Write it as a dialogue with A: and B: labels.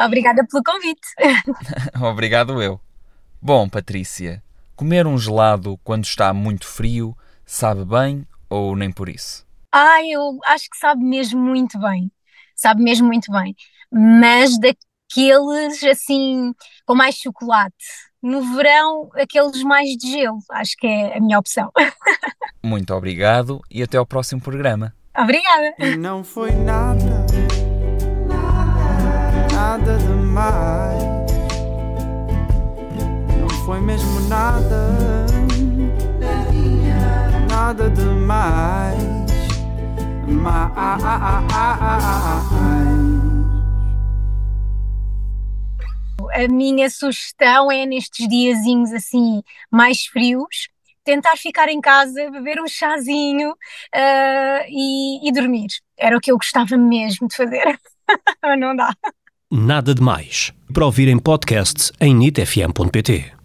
A: Obrigada pelo convite.
B: Obrigado eu. Bom, Patrícia, comer um gelado quando está muito frio sabe bem ou nem por isso?
A: Ah, eu acho que sabe mesmo muito bem. Sabe mesmo muito bem. Mas daqueles assim, com mais chocolate. No verão, aqueles mais de gelo. Acho que é a minha opção.
B: Muito obrigado e até ao próximo programa.
A: Obrigada.
C: E não foi nada, nada foi mesmo nada, nada demais. Mais.
A: A minha sugestão é nestes diazinhos assim mais frios, tentar ficar em casa, beber um chazinho uh, e, e dormir. Era o que eu gostava mesmo de fazer. Não dá.
D: Nada de Mais. Para ouvir em podcast em nitfm.pt.